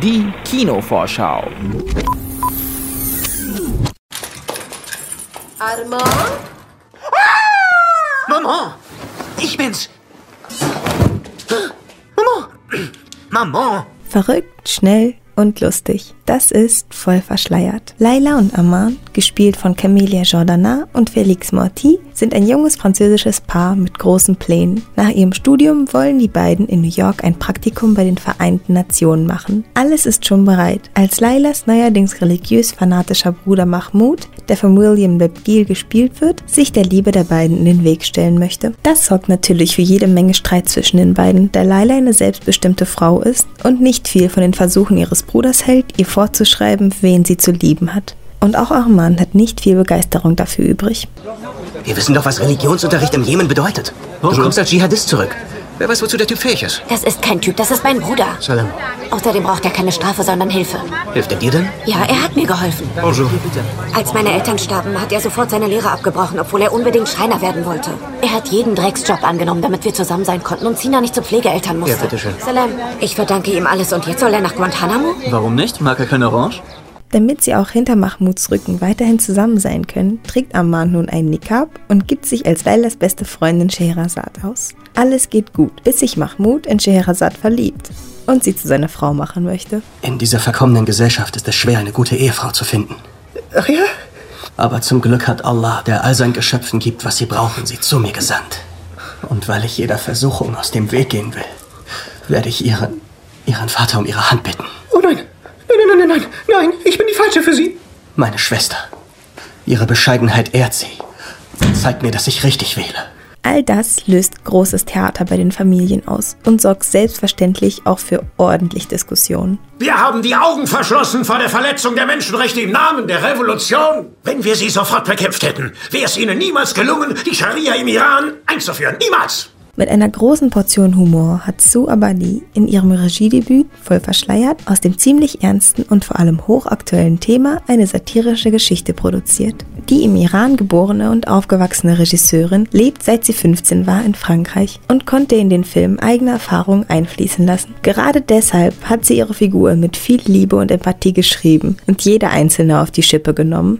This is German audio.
Die Kinovorschau. Armand? Maman! Ich bin's! Maman! Maman! Verrückt, schnell und lustig. Das ist voll verschleiert. Laila und Armand, gespielt von Camélia Jordana und Félix Morty, sind ein junges französisches Paar mit großen Plänen. Nach ihrem Studium wollen die beiden in New York ein Praktikum bei den Vereinten Nationen machen. Alles ist schon bereit, als Lailas neuerdings religiös fanatischer Bruder Mahmoud, der von William Lebgiel gespielt wird, sich der Liebe der beiden in den Weg stellen möchte. Das sorgt natürlich für jede Menge Streit zwischen den beiden, da Laila eine selbstbestimmte Frau ist und nicht viel von den Versuchen ihres Bruders hält, ihr vorzuschreiben, wen sie zu lieben hat. Und auch Arman hat nicht viel Begeisterung dafür übrig. Wir wissen doch, was Religionsunterricht im Jemen bedeutet. Du kommst als Dschihadist zurück. Wer weiß, wozu der Typ fähig ist. Das ist kein Typ, das ist mein Bruder. Salam. Außerdem braucht er keine Strafe, sondern Hilfe. Hilft er dir denn? Ja, er hat mir geholfen. Bonjour. Als meine Eltern starben, hat er sofort seine Lehre abgebrochen, obwohl er unbedingt Schreiner werden wollte. Er hat jeden Drecksjob angenommen, damit wir zusammen sein konnten und Sina nicht zu Pflegeeltern musste. Ja, bitteschön. Salam. Ich verdanke ihm alles und jetzt soll er nach Guantanamo? Warum nicht? Mag er keine Orange? Damit sie auch hinter Mahmuds Rücken weiterhin zusammen sein können, trägt Arman nun einen Nikab und gibt sich als Lailas beste Freundin Scheherazad aus. Alles geht gut, bis sich Mahmud in Scheherazad verliebt und sie zu seiner Frau machen möchte. In dieser verkommenen Gesellschaft ist es schwer, eine gute Ehefrau zu finden. Ach ja? Aber zum Glück hat Allah, der all seinen Geschöpfen gibt, was sie brauchen, sie zu mir gesandt. Und weil ich jeder Versuchung aus dem Weg gehen will, werde ich ihren, ihren Vater um ihre Hand bitten. Oh nein. Nein, nein, nein, nein, nein. Ich bin die Falsche für Sie. Meine Schwester. Ihre Bescheidenheit ehrt sie. und Zeigt mir, dass ich richtig wähle. All das löst großes Theater bei den Familien aus und sorgt selbstverständlich auch für ordentlich Diskussionen. Wir haben die Augen verschlossen vor der Verletzung der Menschenrechte im Namen der Revolution. Wenn wir sie sofort bekämpft hätten, wäre es ihnen niemals gelungen, die Scharia im Iran einzuführen. Niemals! Mit einer großen Portion Humor hat Sue Abadi in ihrem Regiedebüt voll verschleiert aus dem ziemlich ernsten und vor allem hochaktuellen Thema eine satirische Geschichte produziert. Die im Iran geborene und aufgewachsene Regisseurin lebt seit sie 15 war in Frankreich und konnte in den Film eigene Erfahrungen einfließen lassen. Gerade deshalb hat sie ihre Figur mit viel Liebe und Empathie geschrieben und jede einzelne auf die Schippe genommen.